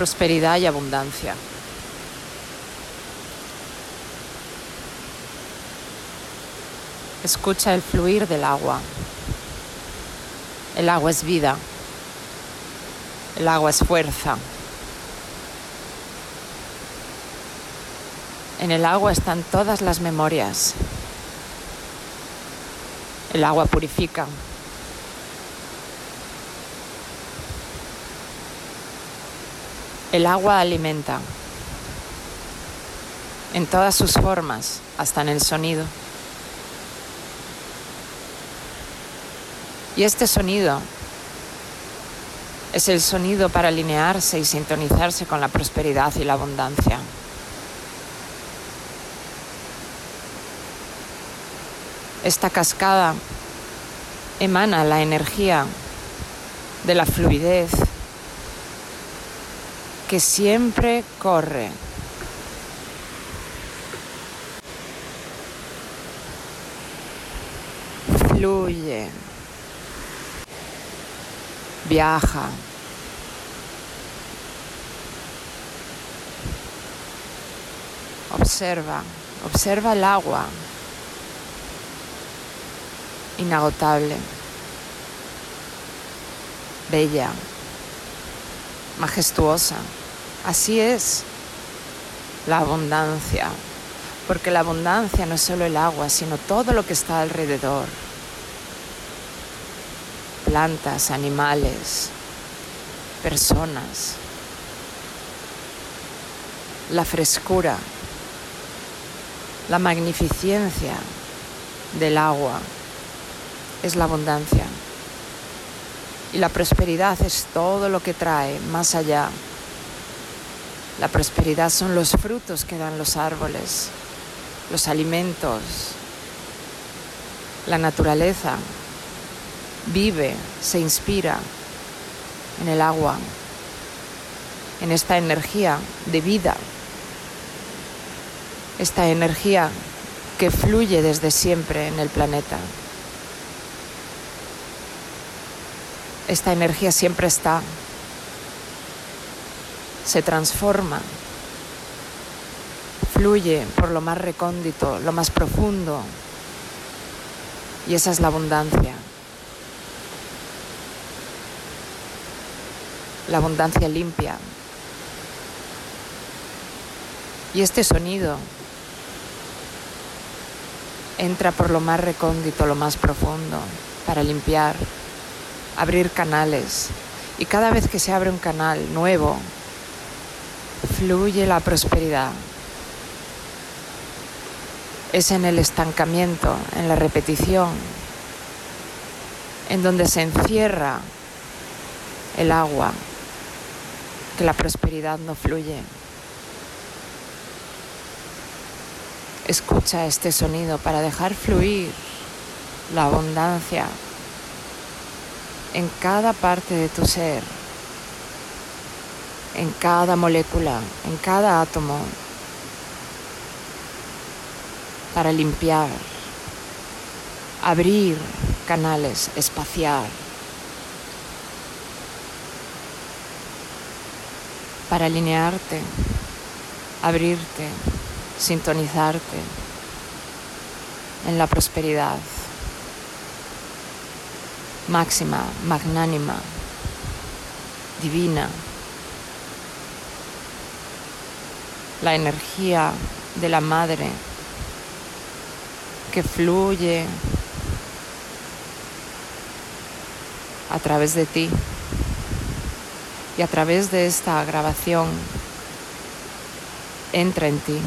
prosperidad y abundancia. Escucha el fluir del agua. El agua es vida. El agua es fuerza. En el agua están todas las memorias. El agua purifica. El agua alimenta en todas sus formas, hasta en el sonido. Y este sonido es el sonido para alinearse y sintonizarse con la prosperidad y la abundancia. Esta cascada emana la energía de la fluidez que siempre corre. Fluye. Viaja. Observa, observa el agua inagotable, bella, majestuosa. Así es la abundancia, porque la abundancia no es solo el agua, sino todo lo que está alrededor. Plantas, animales, personas, la frescura, la magnificencia del agua es la abundancia. Y la prosperidad es todo lo que trae más allá. La prosperidad son los frutos que dan los árboles, los alimentos, la naturaleza. Vive, se inspira en el agua, en esta energía de vida, esta energía que fluye desde siempre en el planeta. esta energía siempre está, se transforma, fluye por lo más recóndito, lo más profundo, y esa es la abundancia. La abundancia limpia. Y este sonido entra por lo más recóndito, lo más profundo, para limpiar, abrir canales. Y cada vez que se abre un canal nuevo, fluye la prosperidad. Es en el estancamiento, en la repetición, en donde se encierra el agua, que la prosperidad no fluye. Escucha este sonido para dejar fluir la abundancia en cada parte de tu ser, en cada molécula, en cada átomo, para limpiar, abrir canales, espaciar, para alinearte, abrirte, sintonizarte en la prosperidad máxima, magnánima, divina. La energía de la madre que fluye a través de ti y a través de esta grabación entra en ti.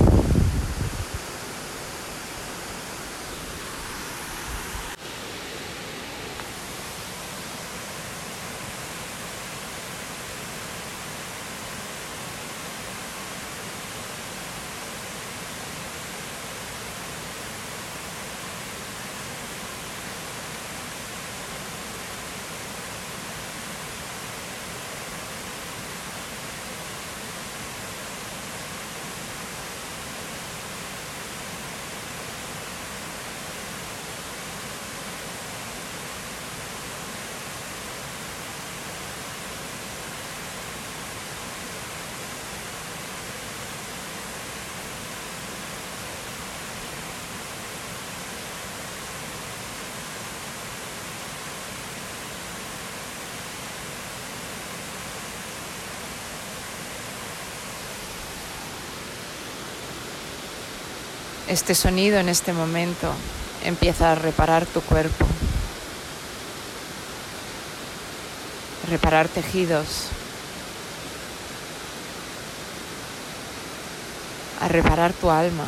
Este sonido en este momento empieza a reparar tu cuerpo, reparar tejidos, a reparar tu alma,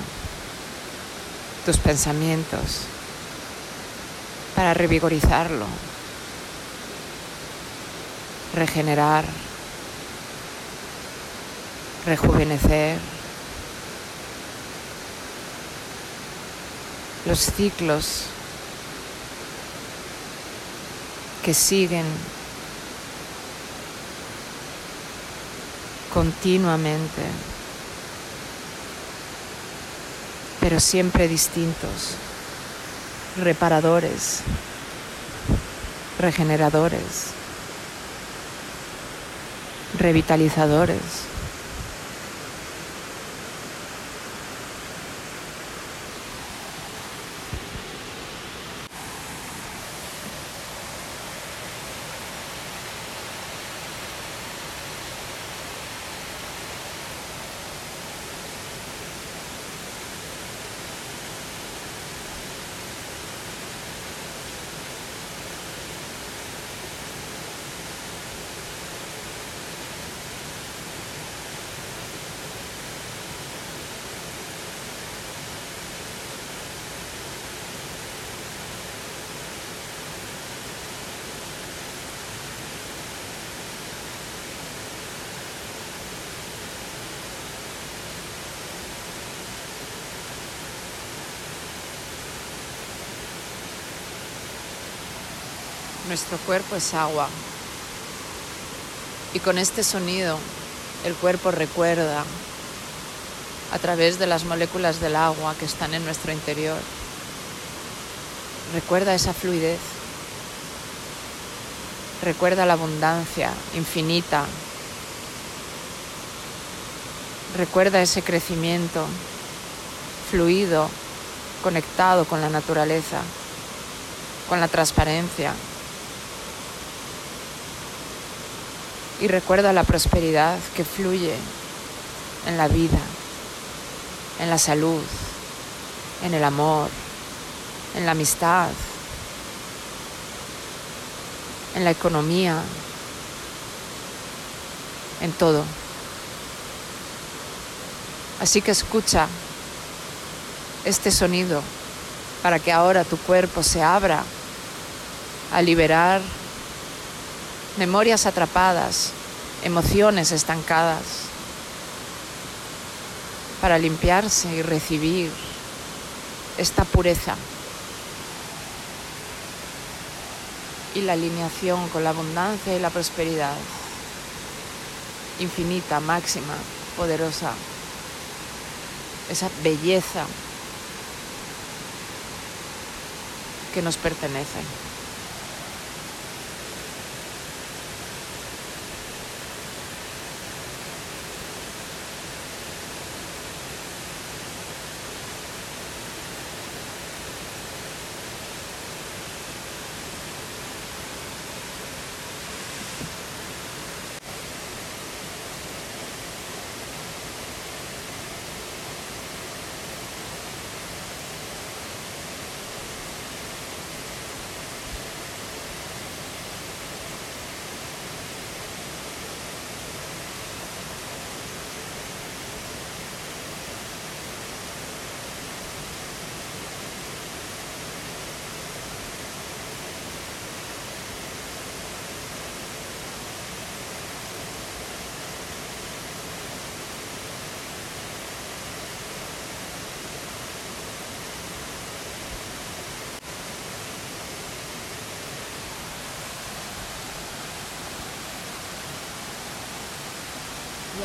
tus pensamientos, para revigorizarlo, regenerar, rejuvenecer. Los ciclos que siguen continuamente. pero siempre distintos, reparadores, regeneradores, revitalizadores. Nuestro cuerpo es agua. Y con este sonido el cuerpo recuerda a través de las moléculas del agua que están en nuestro interior. Recuerda esa fluidez. Recuerda la abundancia infinita. Recuerda ese crecimiento fluido, conectado con la naturaleza, con la transparencia, y recuerda la prosperidad que fluye en la vida, en la salud, en el amor, en la amistad, en la economía, en todo. Así que escucha este sonido para que ahora tu cuerpo se abra a liberar memorias atrapadas, emociones estancadas, para limpiarse y recibir esta pureza y la alineación con la abundancia y la prosperidad infinita, máxima, poderosa, esa belleza que nos pertenece.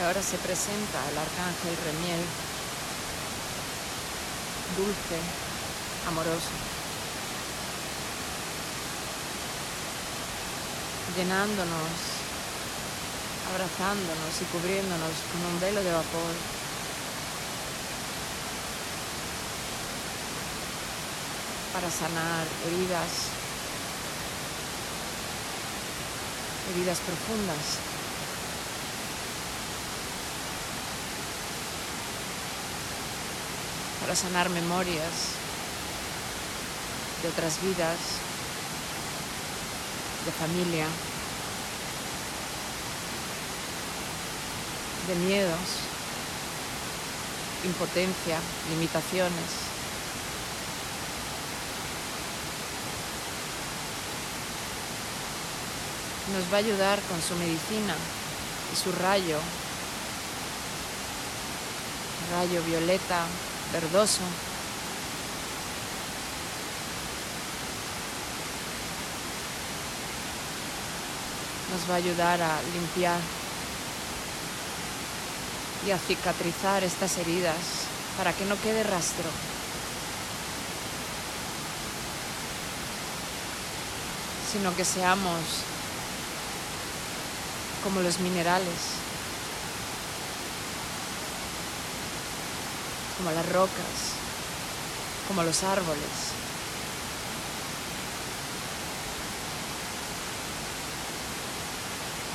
Ahora se presenta el arcángel Remiel, dulce, amoroso, llenándonos, abrazándonos y cubriéndonos con un velo de vapor. para sanar heridas, heridas profundas para sanar memorias de otras vidas, de familia, de miedos, impotencia, limitaciones. Nos va a ayudar con su medicina y su rayo, rayo violeta, verdoso. Nos va a ayudar a limpiar y a cicatrizar estas heridas para que no quede rastro. sino que seamos como los minerales, como las rocas, como los árboles.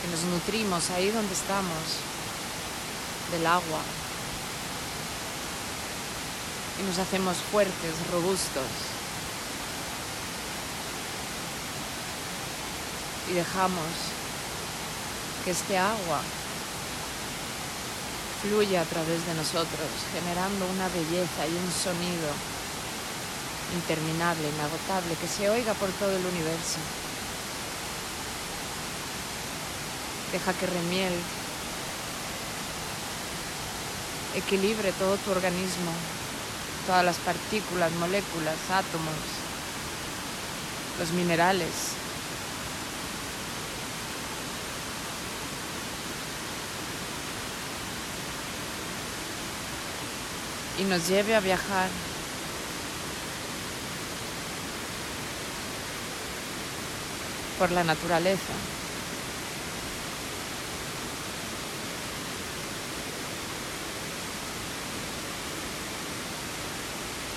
Que nos nutrimos ahí donde estamos, del agua. Y nos hacemos fuertes, robustos. Y dejamos que este agua fluye a través de nosotros, generando una belleza y un sonido interminable, inagotable, que se oiga por todo el universo. Deja que Remiel equilibre todo tu organismo, todas las partículas, moléculas, átomos, los minerales, y nos lleve a viajar. por la naturaleza.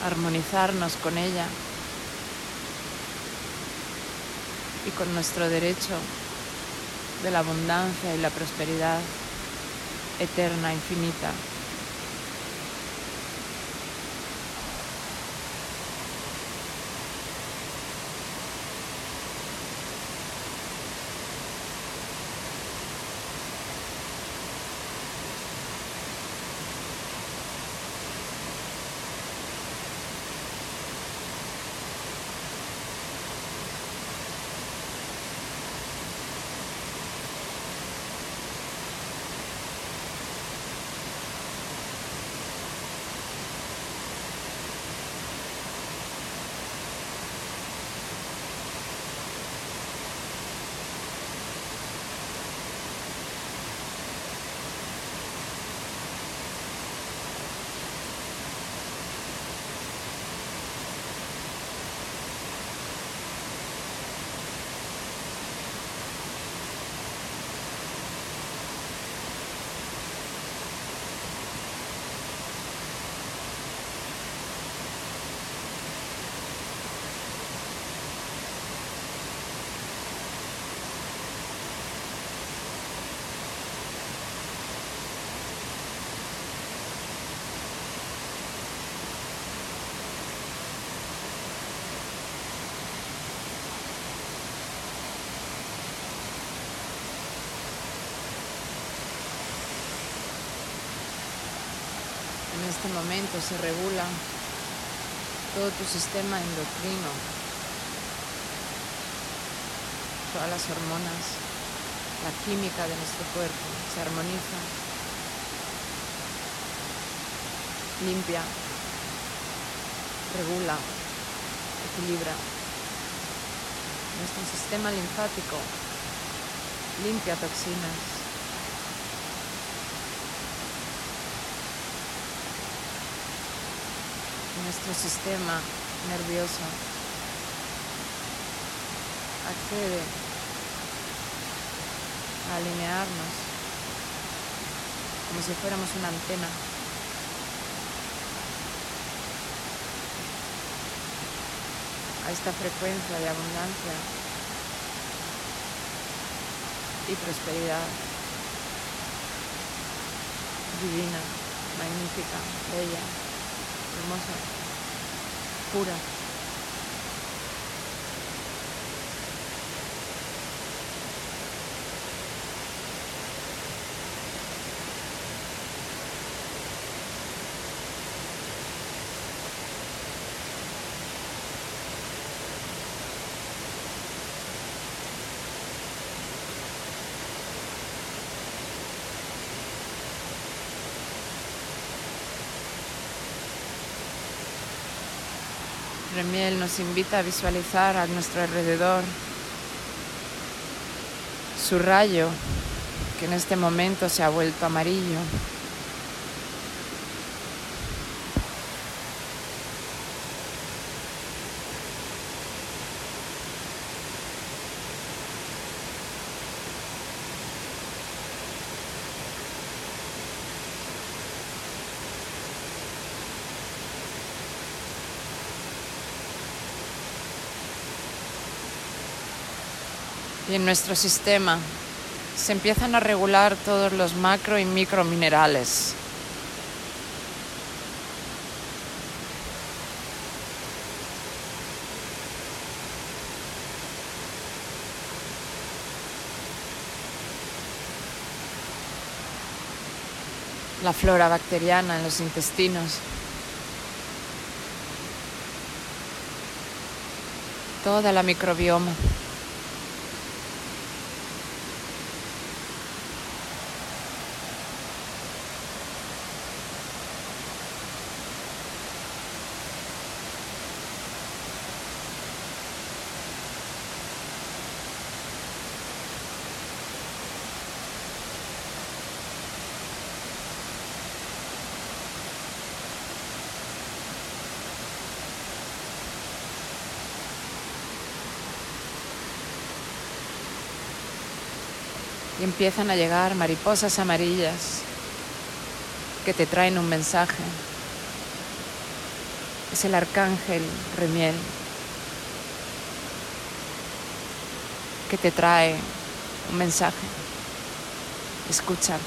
armonizarnos con ella y con nuestro derecho de la abundancia y la prosperidad eterna, infinita. Este momento se regula todo tu sistema endocrino, todas las hormonas, la química de nuestro cuerpo se armoniza, limpia, regula, equilibra. Nuestro sistema linfático limpia toxinas, nuestro sistema nervioso accede a alinearnos como si fuéramos una antena. a esta frecuencia de abundancia y prosperidad divina, magnífica, bella. Hermosa, pura. Remiel nos invita a visualizar a nuestro alrededor su rayo, que en este momento se ha vuelto amarillo. Y en nuestro sistema se empiezan a regular todos los macro y micro minerales. La flora bacteriana en los intestinos. Toda la microbioma. Y empiezan a llegar mariposas amarillas que te traen un mensaje. Es el arcángel Remiel que te trae un mensaje. Escucha.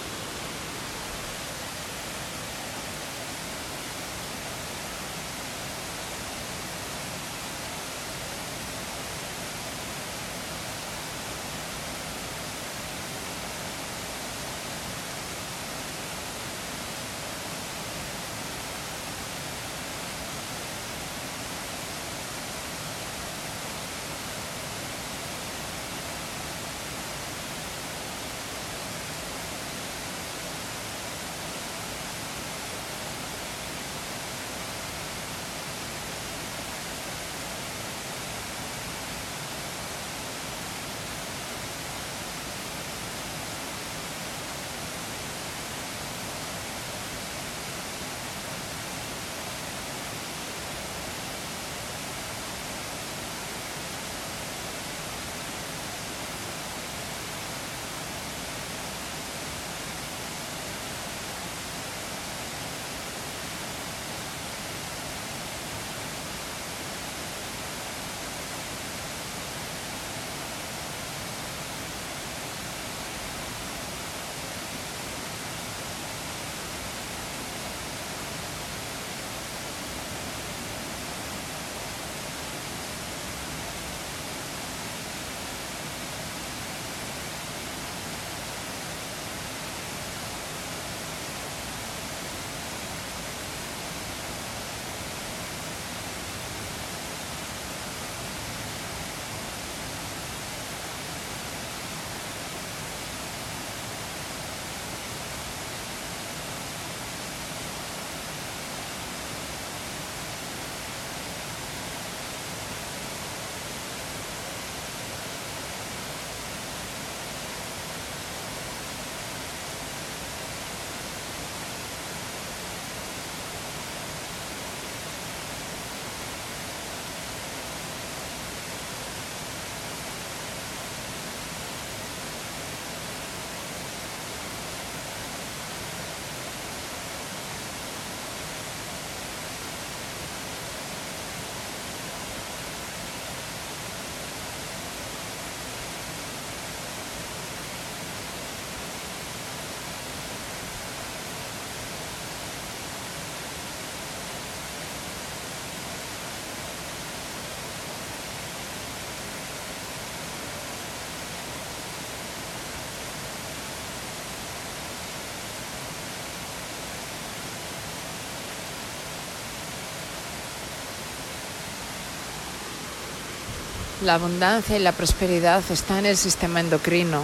La abundancia y la prosperidad están en el sistema endocrino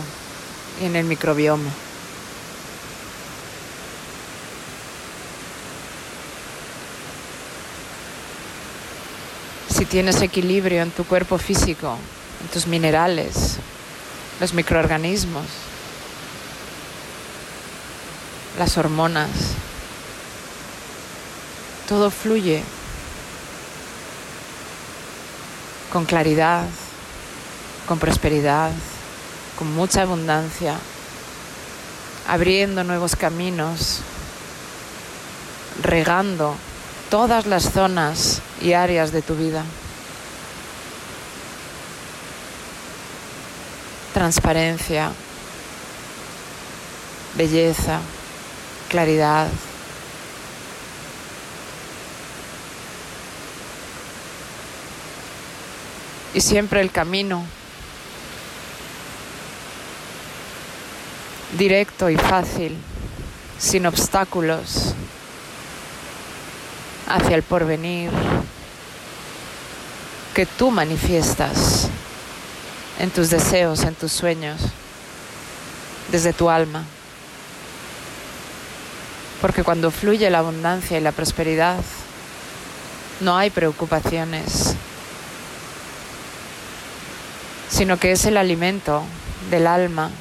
y en el microbioma. Si tienes equilibrio en tu cuerpo físico, en tus minerales, los microorganismos, las hormonas, todo fluye con claridad, con prosperidad, con mucha abundancia, abriendo nuevos caminos, regando todas las zonas y áreas de tu vida. Transparencia, belleza, claridad. Y siempre el camino directo y fácil, sin obstáculos, hacia el porvenir que tú manifiestas en tus deseos, en tus sueños, desde tu alma. Porque cuando fluye la abundancia y la prosperidad, no hay preocupaciones, sino que es el alimento del alma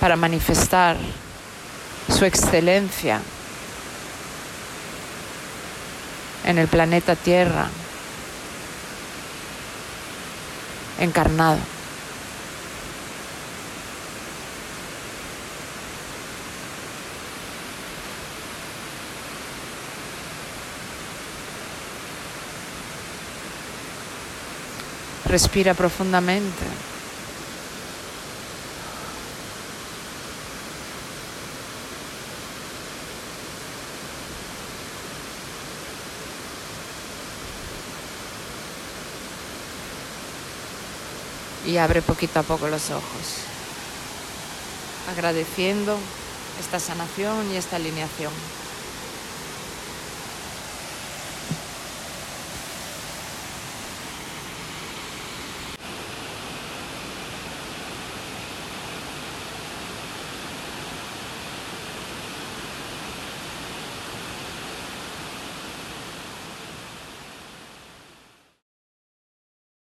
para manifestar su excelencia en el planeta Tierra, encarnado. Respira profundamente. y abre poquito a poco los ojos, agradeciendo esta sanación y esta alineación.